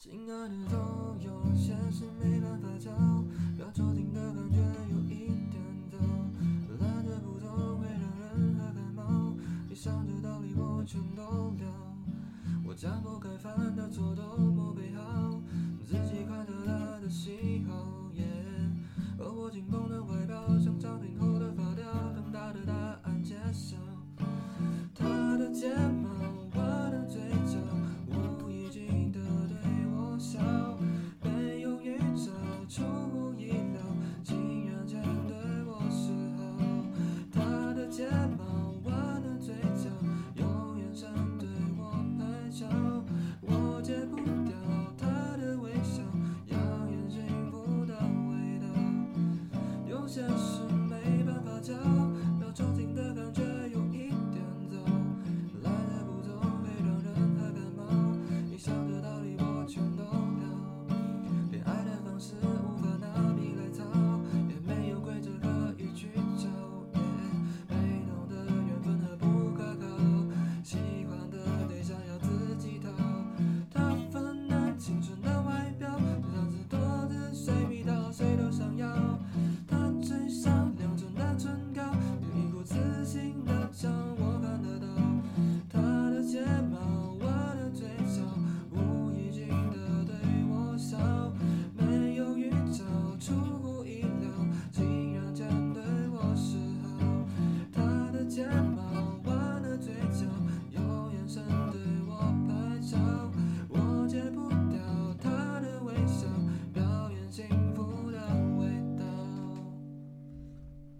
亲爱的都有，些事没办法教，要抽筋的感觉有一点糟，懒得不动会让人很感冒，以上的道理我全都了，我将不该犯的错都默背好，自己快乐他的喜好，而我紧绷的外表像张顶后